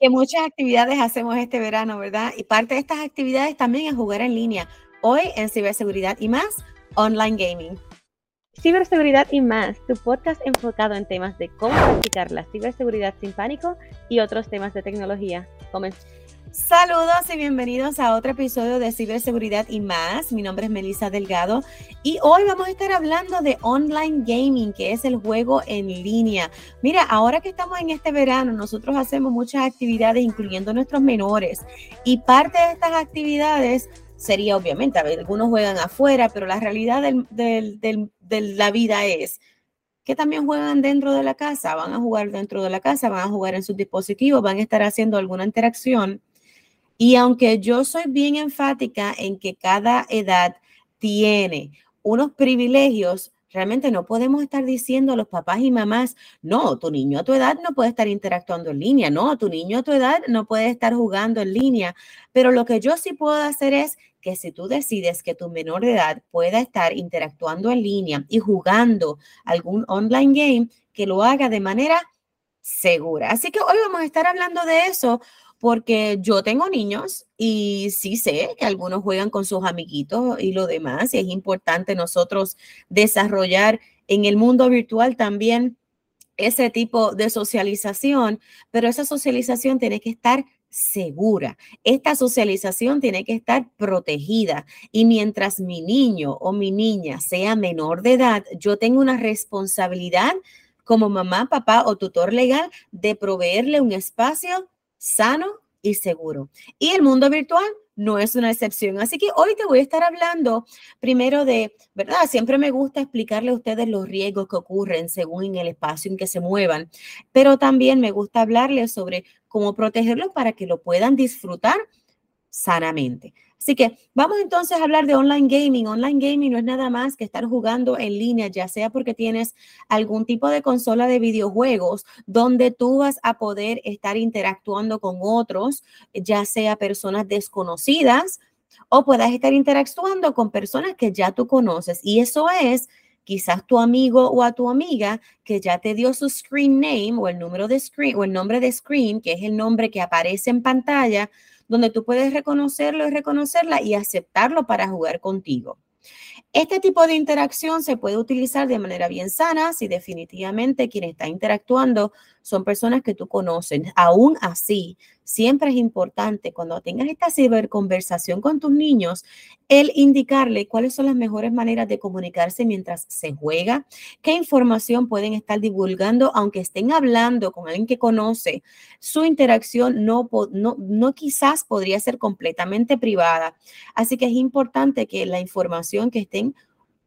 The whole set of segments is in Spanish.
que muchas actividades hacemos este verano, ¿verdad? Y parte de estas actividades también es jugar en línea. Hoy en ciberseguridad y más, online gaming. Ciberseguridad y más, tu podcast enfocado en temas de cómo practicar la ciberseguridad sin pánico y otros temas de tecnología. Comenzamos. Saludos y bienvenidos a otro episodio de Ciberseguridad y más. Mi nombre es Melissa Delgado y hoy vamos a estar hablando de online gaming, que es el juego en línea. Mira, ahora que estamos en este verano, nosotros hacemos muchas actividades, incluyendo nuestros menores, y parte de estas actividades sería obviamente, algunos juegan afuera, pero la realidad de la vida es que también juegan dentro de la casa, van a jugar dentro de la casa, van a jugar en sus dispositivos, van a estar haciendo alguna interacción. Y aunque yo soy bien enfática en que cada edad tiene unos privilegios, realmente no podemos estar diciendo a los papás y mamás, no, tu niño a tu edad no puede estar interactuando en línea, no, tu niño a tu edad no puede estar jugando en línea, pero lo que yo sí puedo hacer es que si tú decides que tu menor de edad pueda estar interactuando en línea y jugando algún online game, que lo haga de manera segura. Así que hoy vamos a estar hablando de eso porque yo tengo niños y sí sé que algunos juegan con sus amiguitos y lo demás, y es importante nosotros desarrollar en el mundo virtual también ese tipo de socialización, pero esa socialización tiene que estar segura. Esta socialización tiene que estar protegida y mientras mi niño o mi niña sea menor de edad, yo tengo una responsabilidad como mamá, papá o tutor legal de proveerle un espacio sano y seguro. Y el mundo virtual no es una excepción. Así que hoy te voy a estar hablando primero de, ¿verdad? Siempre me gusta explicarle a ustedes los riesgos que ocurren según en el espacio en que se muevan, pero también me gusta hablarles sobre cómo protegerlos para que lo puedan disfrutar sanamente. Así que vamos entonces a hablar de online gaming. Online gaming no es nada más que estar jugando en línea, ya sea porque tienes algún tipo de consola de videojuegos donde tú vas a poder estar interactuando con otros, ya sea personas desconocidas o puedas estar interactuando con personas que ya tú conoces. Y eso es quizás tu amigo o a tu amiga que ya te dio su screen name o el número de screen o el nombre de screen, que es el nombre que aparece en pantalla donde tú puedes reconocerlo y reconocerla y aceptarlo para jugar contigo. Este tipo de interacción se puede utilizar de manera bien sana si definitivamente quien está interactuando son personas que tú conoces. Aún así, siempre es importante cuando tengas esta ciberconversación con tus niños, el indicarle cuáles son las mejores maneras de comunicarse mientras se juega, qué información pueden estar divulgando, aunque estén hablando con alguien que conoce. Su interacción no, no, no quizás podría ser completamente privada. Así que es importante que la información que estén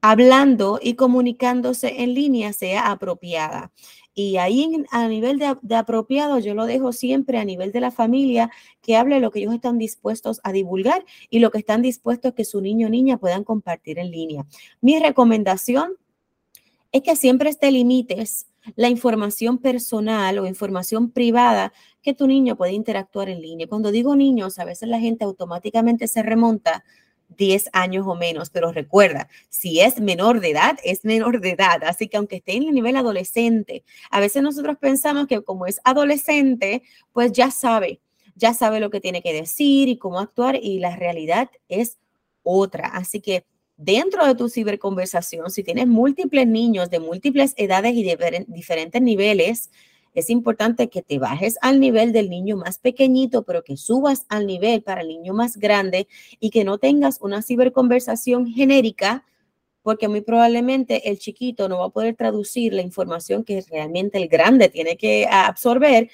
hablando y comunicándose en línea sea apropiada. Y ahí a nivel de, apropiado, yo lo dejo siempre a nivel de la familia, que hable lo que ellos están dispuestos a divulgar y lo que están dispuestos que su niño o niña puedan compartir en línea. Mi recomendación es que siempre te limites la información personal o información privada que tu niño puede interactuar en línea. Cuando digo niños, a veces la gente automáticamente se remonta 10 años o menos, pero recuerda, si es menor de edad, es menor de edad. Así que aunque esté en el nivel adolescente, a veces nosotros pensamos que como es adolescente, pues ya sabe, ya sabe lo que tiene que decir y cómo actuar y la realidad es otra. Así que dentro de tu ciberconversación, si tienes múltiples niños de múltiples edades y de diferentes niveles, es importante que te bajes al nivel del niño más pequeñito, pero que subas al nivel para el niño más grande y que no tengas una ciberconversación genérica, porque muy probablemente el chiquito no va a poder traducir la información que realmente el grande tiene que absorber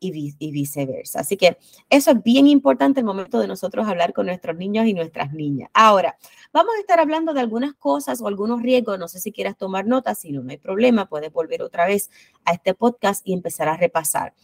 y, viceversa. Así que eso es bien importante el momento de nosotros hablar con nuestros niños y nuestras niñas. Ahora, vamos a estar hablando de algunas cosas o algunos riesgos. No sé si quieras tomar notas, si no, no hay problema, puedes volver otra vez a este podcast y empezar a repasar.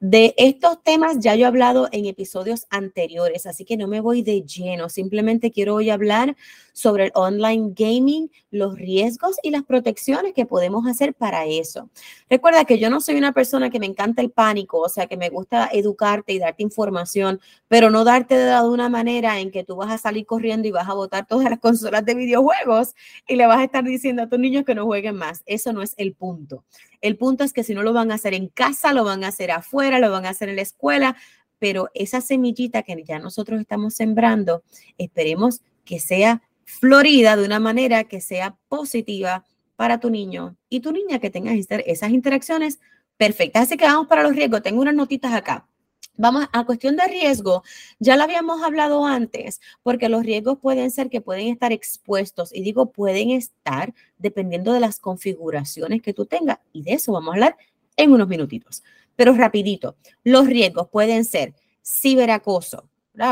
De estos temas ya yo he hablado en episodios anteriores, así que no me voy de lleno. Simplemente quiero hoy hablar sobre el online gaming, los riesgos y las protecciones que podemos hacer para eso. Recuerda que yo no soy una persona que me encanta el pánico, o sea, que me gusta educarte y darte información, pero no darte de una manera en que tú vas a salir corriendo y vas a botar todas las consolas de videojuegos y le vas a estar diciendo a tus niños que no jueguen más. Eso no es el punto. El punto es que si no lo van a hacer en casa, lo van a hacer afuera, lo van a hacer en la escuela, pero esa semillita que ya nosotros estamos sembrando, esperemos que sea florida de una manera que sea positiva para tu niño y tu niña que tengas esas interacciones perfectas. Así que vamos para los riesgos. Tengo unas notitas acá. Vamos a cuestión de riesgo, ya lo habíamos hablado antes, porque los riesgos pueden ser que pueden estar expuestos, y digo pueden estar dependiendo de las configuraciones que tú tengas, y de eso vamos a hablar en unos minutitos. Pero rapidito, los riesgos pueden ser ciberacoso,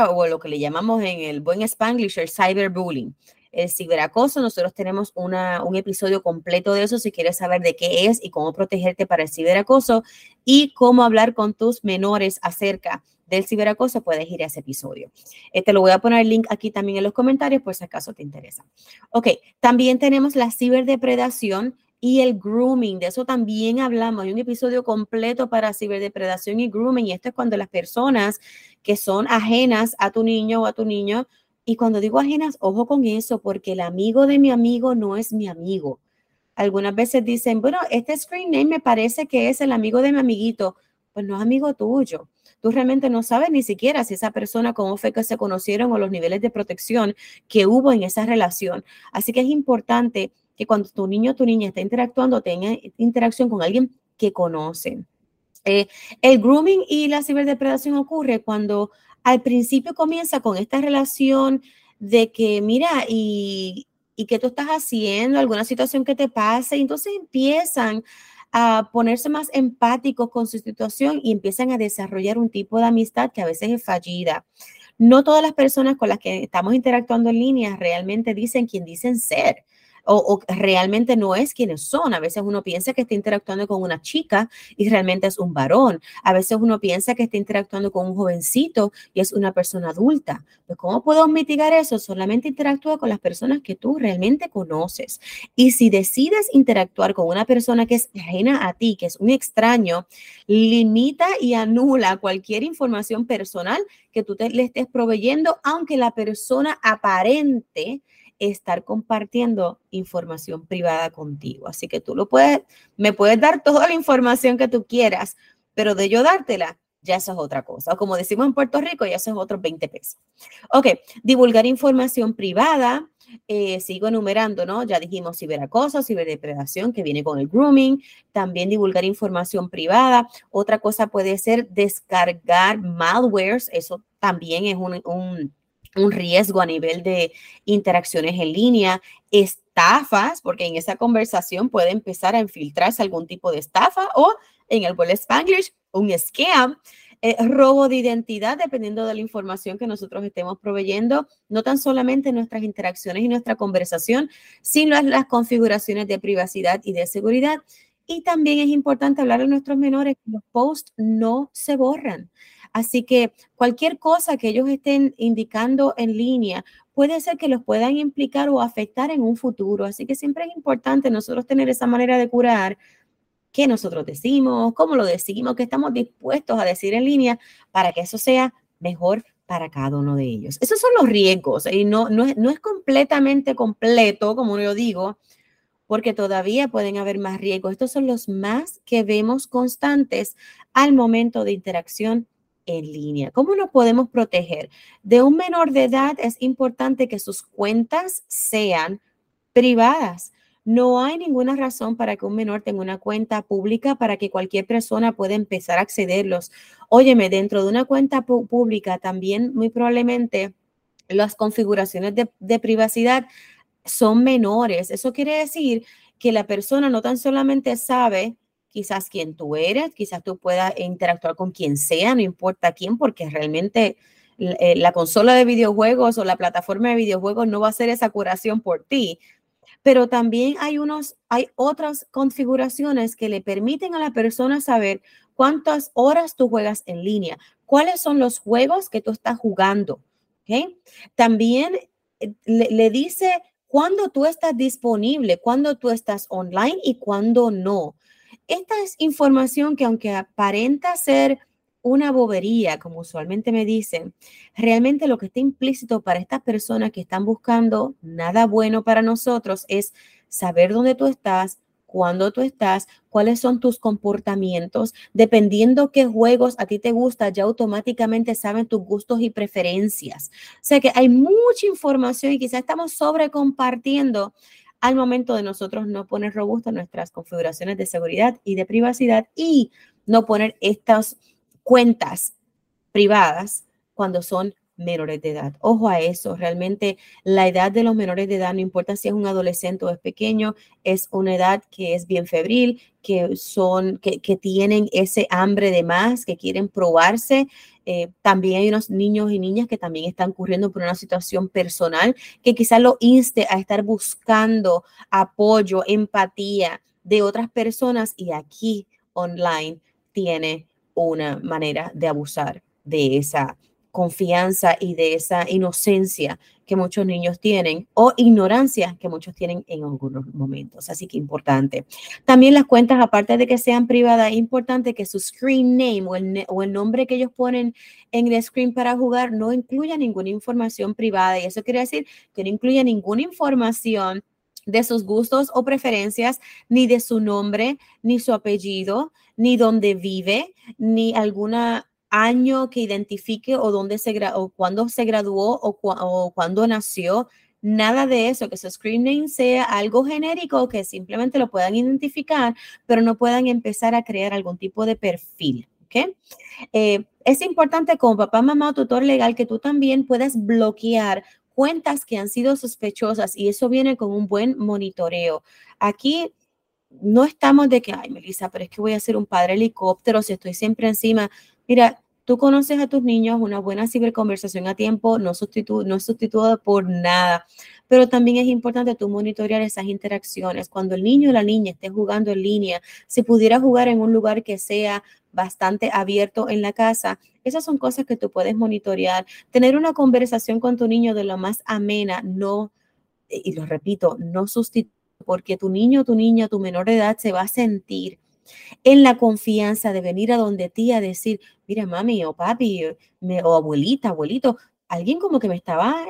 o lo que le llamamos en el buen spanglish, cyberbullying. El ciberacoso, nosotros tenemos una, un episodio completo de eso si quieres saber de qué es y cómo protegerte para el ciberacoso y cómo hablar con tus menores acerca del ciberacoso, puedes ir a ese episodio. Eh, te lo voy a poner el link aquí también en los comentarios por si acaso te interesa. Ok, también tenemos la ciberdepredación y el grooming. De eso también hablamos. Hay un episodio completo para ciberdepredación y grooming. Y esto es cuando las personas que son ajenas a tu niño o a tu niño, y cuando digo ajenas, ojo con eso, porque el amigo de mi amigo no es mi amigo. Algunas veces dicen, bueno, este screen name me parece que es el amigo de mi amiguito. Pues no es amigo tuyo. Tú realmente no sabes ni siquiera si esa persona, cómo fue que se conocieron o los niveles de protección que hubo en esa relación. Así que es importante que cuando tu niño o tu niña está interactuando, tenga interacción con alguien que conocen. Eh, el grooming y la ciberdepredación ocurre cuando al principio comienza con esta relación de que, mira, y, y qué tú estás haciendo, alguna situación que te pase, y entonces empiezan a ponerse más empáticos con su situación y empiezan a desarrollar un tipo de amistad que a veces es fallida. No todas las personas con las que estamos interactuando en línea realmente dicen quién dicen ser o, realmente no es quienes son. A veces uno piensa que está interactuando con una chica y realmente es un varón. A veces uno piensa que está interactuando con un jovencito y es una persona adulta. Pues ¿cómo puedo mitigar eso? Solamente interactúa con las personas que tú realmente conoces. Y si decides interactuar con una persona que es ajena a ti, que es un extraño, limita y anula cualquier información personal que tú le estés proveyendo, aunque la persona aparente estar compartiendo información privada contigo. Así que tú lo puedes, me puedes dar toda la información que tú quieras, pero de yo dártela, ya eso es otra cosa. O como decimos en Puerto Rico, ya eso es otros 20 pesos. Ok, divulgar información privada. Eh, sigo enumerando, ¿no? Ya dijimos ciberacoso, ciberdepredación, que viene con el grooming, también divulgar información privada. Otra cosa puede ser descargar malwares, eso también es un, un un riesgo a nivel de interacciones en línea, estafas, porque en esa conversación puede empezar a infiltrarse algún tipo de estafa o en el buen Spanglish, un scam, eh, robo de identidad, dependiendo de la información que nosotros estemos proveyendo, no tan solamente nuestras interacciones y nuestra conversación, sino las configuraciones de privacidad y de seguridad. Y también es importante hablar a nuestros menores que los posts no se borran. Así que cualquier cosa que ellos estén indicando en línea puede ser que los puedan implicar o afectar en un futuro. Así que siempre es importante nosotros tener esa manera de curar qué nosotros decimos, cómo lo decimos, qué estamos dispuestos a decir en línea para que eso sea mejor para cada uno de ellos. Esos son los riesgos y no, no, es, no es completamente completo, como yo digo, porque todavía pueden haber más riesgos. Estos son los más que vemos constantes al momento de interacción en línea. ¿Cómo nos podemos proteger? De un menor de edad es importante que sus cuentas sean privadas. No hay ninguna razón para que un menor tenga una cuenta pública para que cualquier persona pueda empezar a accederlos. Óyeme, dentro de una cuenta pública también muy probablemente las configuraciones de, de privacidad son menores. Eso quiere decir que la persona no tan solamente sabe quizás quién tú eres, quizás tú puedas interactuar con quien sea, no importa quién, porque realmente eh, la consola de videojuegos o la plataforma de videojuegos no va a hacer esa curación por ti. Pero también hay unos, hay otras configuraciones que le permiten a la persona saber cuántas horas tú juegas en línea, cuáles son los juegos que tú estás jugando. ¿okay? También eh, le dice cuándo tú estás disponible, cuándo tú estás online y cuándo no. Esta es información que aunque aparenta ser una bobería, como usualmente me dicen, realmente lo que está implícito para estas personas que están buscando nada bueno para nosotros es saber dónde tú estás, cuándo tú estás, cuáles son tus comportamientos, dependiendo qué juegos a ti te gusta, ya automáticamente saben tus gustos y preferencias. O sea que hay mucha información y quizás estamos sobre compartiendo al momento de nosotros no poner robustas nuestras configuraciones de seguridad y de privacidad y no poner estas cuentas privadas cuando son menores de edad. Ojo a eso, realmente la edad de los menores de edad, no importa si es un adolescente o es pequeño, es una edad que es bien febril, que son, que, tienen ese hambre de más, que quieren probarse. Eh, también hay unos niños y niñas que también están ocurriendo por una situación personal que quizás lo inste a estar buscando apoyo, empatía de otras personas y aquí online tiene una manera de abusar de esa confianza y de esa inocencia que muchos niños tienen o ignorancia que muchos tienen en algunos momentos. Así que importante. También las cuentas, aparte de que sean privadas, es importante que su screen name o el, o el nombre que ellos ponen en el screen para jugar no incluya ninguna información privada. Y eso quiere decir que no incluya ninguna información de sus gustos o preferencias, ni de su nombre, ni su apellido, ni dónde vive, ni alguna año que identifique o dónde se o cuándo se graduó o, o cuándo nació. Nada de eso, que su screen name sea algo genérico que simplemente lo puedan identificar, pero no puedan empezar a crear algún tipo de perfil. ¿okay? Eh, es importante como papá, mamá o tutor legal que tú también puedas bloquear cuentas que han sido sospechosas y eso viene con un buen monitoreo. Aquí no estamos de que, ay, Melissa, pero es que voy a ser un padre helicóptero si estoy siempre encima. Mira, tú conoces a tus niños, una buena ciberconversación a tiempo no, sustitu no es sustituida por nada, pero también es importante tú monitorear esas interacciones. Cuando el niño o la niña esté jugando en línea, si pudiera jugar en un lugar que sea bastante abierto en la casa, esas son cosas que tú puedes monitorear. Tener una conversación con tu niño de lo más amena, no, y lo repito, no sustituye, porque tu niño, tu niña, tu menor de edad se va a sentir en la confianza de venir a donde ti a decir, mira mami o papi o abuelita, abuelito, alguien como que me estaba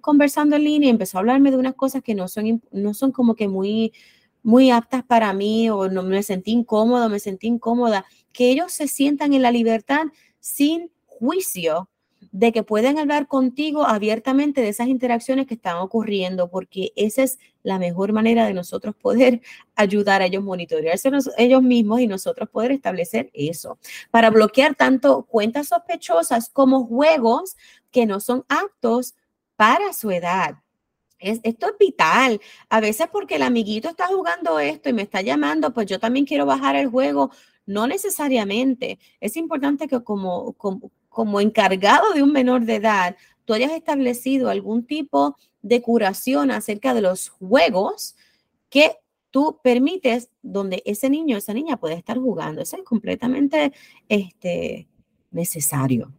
conversando en línea y empezó a hablarme de unas cosas que no son, no son como que muy, muy aptas para mí o no me sentí incómodo, me sentí incómoda, que ellos se sientan en la libertad sin juicio de que pueden hablar contigo abiertamente de esas interacciones que están ocurriendo, porque esa es la mejor manera de nosotros poder ayudar a ellos monitorearse ellos mismos y nosotros poder establecer eso. Para bloquear tanto cuentas sospechosas como juegos que no son aptos para su edad. esto es vital. A veces porque el amiguito está jugando esto y me está llamando, pues yo también quiero bajar el juego. No necesariamente. Es importante que como, como encargado de un menor de edad, tú hayas establecido algún tipo de curación acerca de los juegos que tú permites donde ese niño, esa niña puede estar jugando. Eso es completamente este, necesario.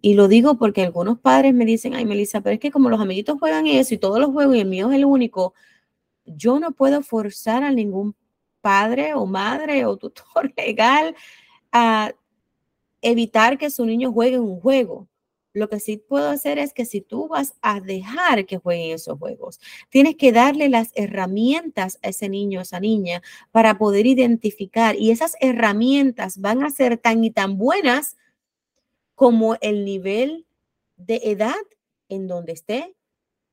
Y lo digo porque algunos padres me dicen, ay, Melissa, pero es que como los amiguitos juegan eso y todos los juegos y el mío es el único, yo no puedo forzar a ningún padre o madre o tutor legal a evitar que su niño juegue un juego. Lo que sí puedo hacer es que si tú vas a dejar que jueguen esos juegos, tienes que darle las herramientas a ese niño o esa niña para poder identificar y esas herramientas van a ser tan y tan buenas como el nivel de edad en donde esté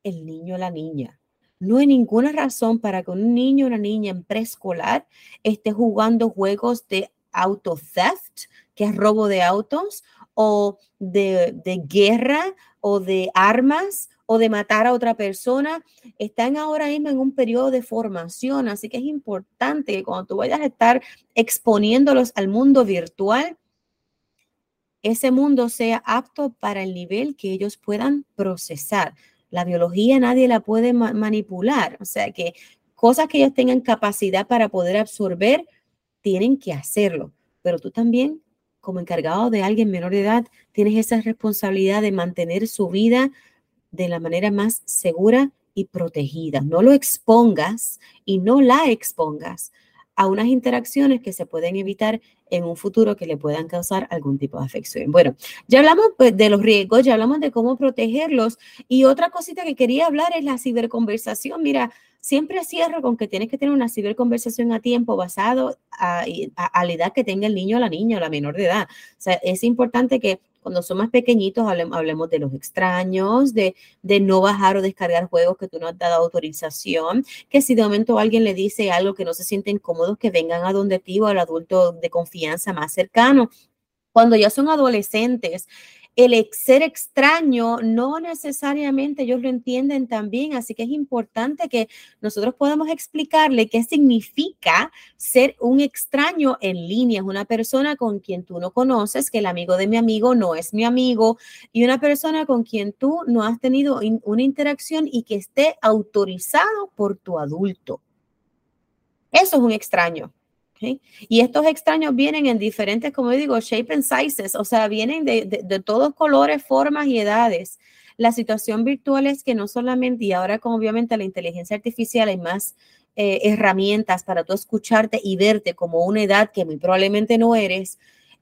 el niño o la niña. No hay ninguna razón para que un niño o una niña en preescolar esté jugando juegos de auto theft, que es robo de autos, o de, guerra, o de armas, o de matar a otra persona, están ahora mismo en un periodo de formación, así que es importante que cuando tú vayas a estar exponiéndolos al mundo virtual, ese mundo sea apto para el nivel que ellos puedan procesar. La biología nadie la puede manipular, o sea que cosas que ellos tengan capacidad para poder absorber, tienen que hacerlo, pero tú también, como encargado de alguien menor de edad, tienes esa responsabilidad de mantener su vida de la manera más segura y protegida. No lo expongas y no la expongas a unas interacciones que se pueden evitar en un futuro que le puedan causar algún tipo de afección. Bueno, ya hablamos pues, de los riesgos, ya hablamos de cómo protegerlos y otra cosita que quería hablar es la ciberconversación. Mira, siempre cierro con que tienes que tener una ciberconversación a tiempo basado a, a, la edad que tenga el niño o la niña o la menor de edad. O sea, es importante que cuando son más pequeñitos, hablemos, de los extraños, de, no bajar o descargar juegos que tú no has dado autorización, que si de momento alguien le dice algo que no se sienten cómodos, que vengan a donde ti al adulto de confianza más cercano. Cuando ya son adolescentes, el ser extraño no necesariamente ellos lo entienden también, así que es importante que nosotros podamos explicarle qué significa ser un extraño en línea, es una persona con quien tú no conoces, que el amigo de mi amigo no es mi amigo, y una persona con quien tú no has tenido una interacción y que esté autorizado por tu adulto. Eso es un extraño. Y estos extraños vienen en diferentes, como digo, shape and sizes, o sea, vienen de, todos colores, formas y edades. La situación virtual es que no solamente, y ahora como obviamente la inteligencia artificial hay más eh, herramientas para tú escucharte y verte como una edad que muy probablemente no eres,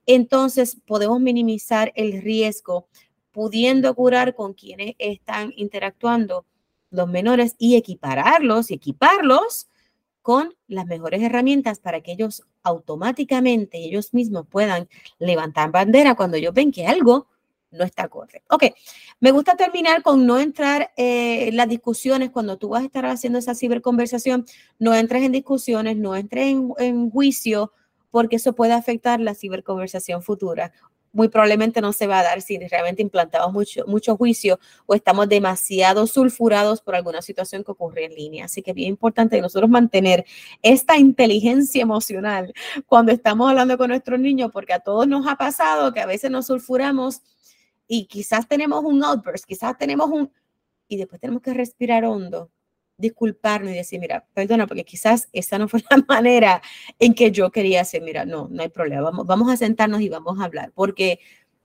entonces podemos minimizar el riesgo pudiendo curar con quienes están interactuando los menores y equipararlos y equiparlos con las mejores herramientas para que ellos automáticamente, ellos mismos puedan levantar bandera cuando ellos ven que algo no está correcto. Ok, me gusta terminar con no entrar eh, en las discusiones cuando tú vas a estar haciendo esa ciberconversación, no entres en discusiones, no entres en, en juicio, porque eso puede afectar la ciberconversación futura muy probablemente no se va a dar si realmente implantamos mucho, mucho juicio o estamos demasiado sulfurados por alguna situación que ocurre en línea. Así que es bien importante nosotros mantener esta inteligencia emocional cuando estamos hablando con nuestros niños, porque a todos nos ha pasado que a veces nos sulfuramos y quizás tenemos un outburst, quizás tenemos un... y después tenemos que respirar hondo disculparnos y decir, mira, perdona, porque quizás esa no fue la manera en que yo quería hacer, mira, no, no hay problema, vamos, vamos a sentarnos y vamos a hablar, porque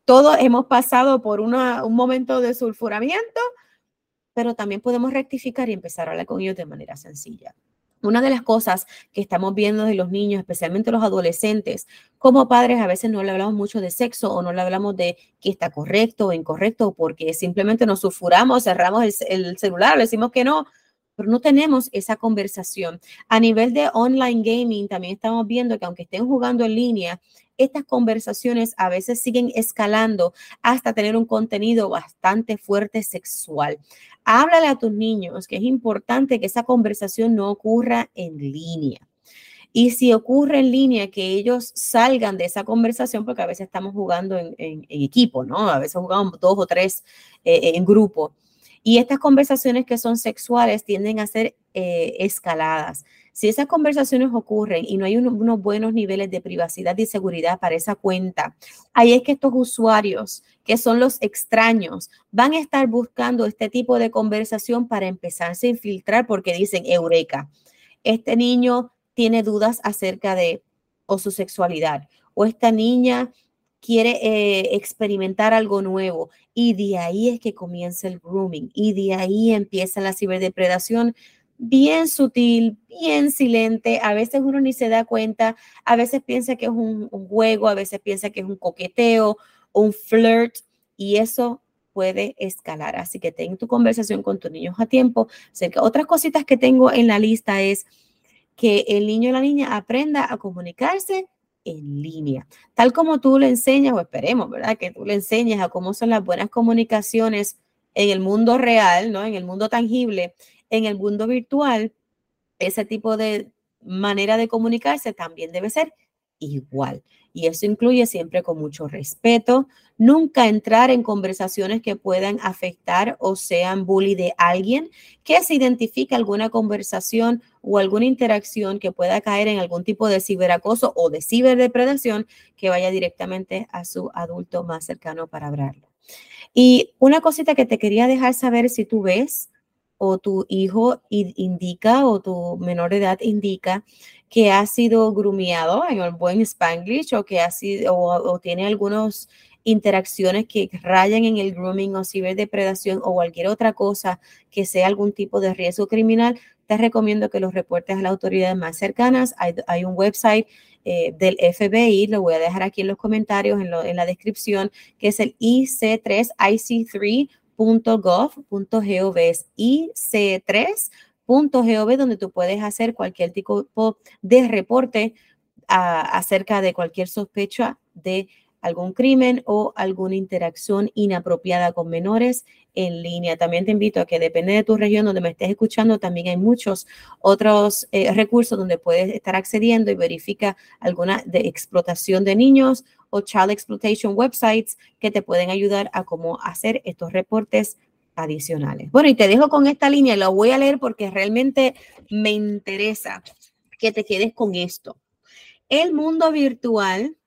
todos hemos pasado por una, un momento de sulfuramiento, pero también podemos rectificar y empezar a hablar con ellos de manera sencilla. Una de las cosas que estamos viendo de los niños, especialmente los adolescentes, como padres a veces no le hablamos mucho de sexo o no le hablamos de qué está correcto o incorrecto porque simplemente nos sulfuramos, cerramos el, el celular, le decimos que no, pero no tenemos esa conversación. A nivel de online gaming, también estamos viendo que aunque estén jugando en línea, estas conversaciones a veces siguen escalando hasta tener un contenido bastante fuerte sexual. Háblale a tus niños que es importante que esa conversación no ocurra en línea. Y si ocurre en línea, que ellos salgan de esa conversación, porque a veces estamos jugando en, equipo, ¿no? A veces jugamos dos o tres eh, en grupo y estas conversaciones que son sexuales tienden a ser eh, escaladas. Si esas conversaciones ocurren y no hay unos buenos niveles de privacidad y seguridad para esa cuenta, ahí es que estos usuarios, que son los extraños, van a estar buscando este tipo de conversación para empezarse a infiltrar porque dicen, eureka, este niño tiene dudas acerca de o su sexualidad, o esta niña quiere eh, experimentar algo nuevo y de ahí es que comienza el grooming y de ahí empieza la ciberdepredación bien sutil, bien silente, a veces uno ni se da cuenta, a veces piensa que es un, juego, a veces piensa que es un coqueteo, un flirt y eso puede escalar. Así que ten tu conversación con tus niños a tiempo. Otras cositas que tengo en la lista es que el niño o la niña aprenda a comunicarse en línea. Tal como tú le enseñas, o esperemos, ¿verdad? Que tú le enseñas a cómo son las buenas comunicaciones en el mundo real, ¿no? En el mundo tangible, en el mundo virtual, ese tipo de manera de comunicarse también debe ser igual. Y eso incluye siempre con mucho respeto, nunca entrar en conversaciones que puedan afectar o sean bully de alguien, que se identifique alguna conversación o alguna interacción que pueda caer en algún tipo de ciberacoso o de ciberdepredación que vaya directamente a su adulto más cercano para hablarlo. Y una cosita que te quería dejar saber si tú ves o tu hijo indica o tu menor de edad indica que ha sido grumiado en el buen Spanglish o que ha sido o, tiene algunas interacciones que rayan en el grooming o ciberdepredación o cualquier otra cosa que sea algún tipo de riesgo criminal, te recomiendo que los reportes a las autoridades más cercanas. Hay, un website eh, del FBI, lo voy a dejar aquí en los comentarios, en, en la descripción, que es el ic3ic3.gov.gov, es ic3.gov, donde tú puedes hacer cualquier tipo de reporte acerca de cualquier sospecha de algún crimen o alguna interacción inapropiada con menores en línea. También te invito a que depende de tu región donde me estés escuchando, también hay muchos otros eh, recursos donde puedes estar accediendo y verifica alguna de explotación de niños o child exploitation websites que te pueden ayudar a cómo hacer estos reportes adicionales. Bueno, y te dejo con esta línea, la voy a leer porque realmente me interesa que te quedes con esto. El mundo virtual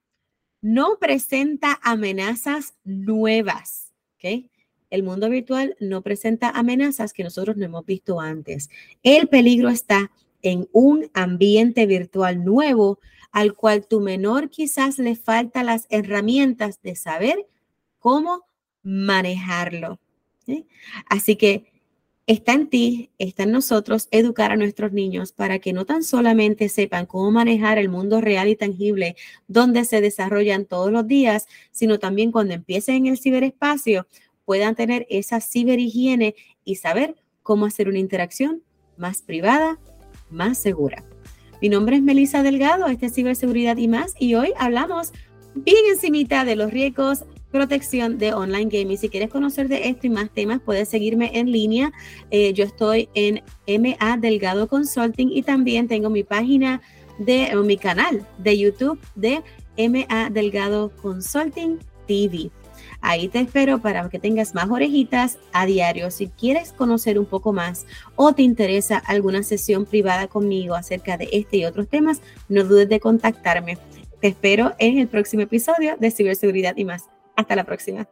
no presenta amenazas nuevas. ¿okay? El mundo virtual no presenta amenazas que nosotros no hemos visto antes. El peligro está en un ambiente virtual nuevo al cual tu menor quizás le falta las herramientas de saber cómo manejarlo. Así que Está en ti, está en nosotros educar a nuestros niños para que no tan solamente sepan cómo manejar el mundo real y tangible donde se desarrollan todos los días, sino también cuando empiecen en el ciberespacio puedan tener esa ciberhigiene y saber cómo hacer una interacción más privada, más segura. Mi nombre es Melissa Delgado, este es Ciberseguridad y más, y hoy hablamos bien encimita de los riesgos protección de online gaming. Si quieres conocer de esto y más temas, puedes seguirme en línea. Eh, yo estoy en MA Delgado Consulting y también tengo mi página de mi canal de YouTube de MA Delgado Consulting TV. Ahí te espero para que tengas más orejitas a diario. Si quieres conocer un poco más o te interesa alguna sesión privada conmigo acerca de este y otros temas, no dudes de contactarme. Te espero en el próximo episodio de Ciberseguridad y más. Hasta la próxima.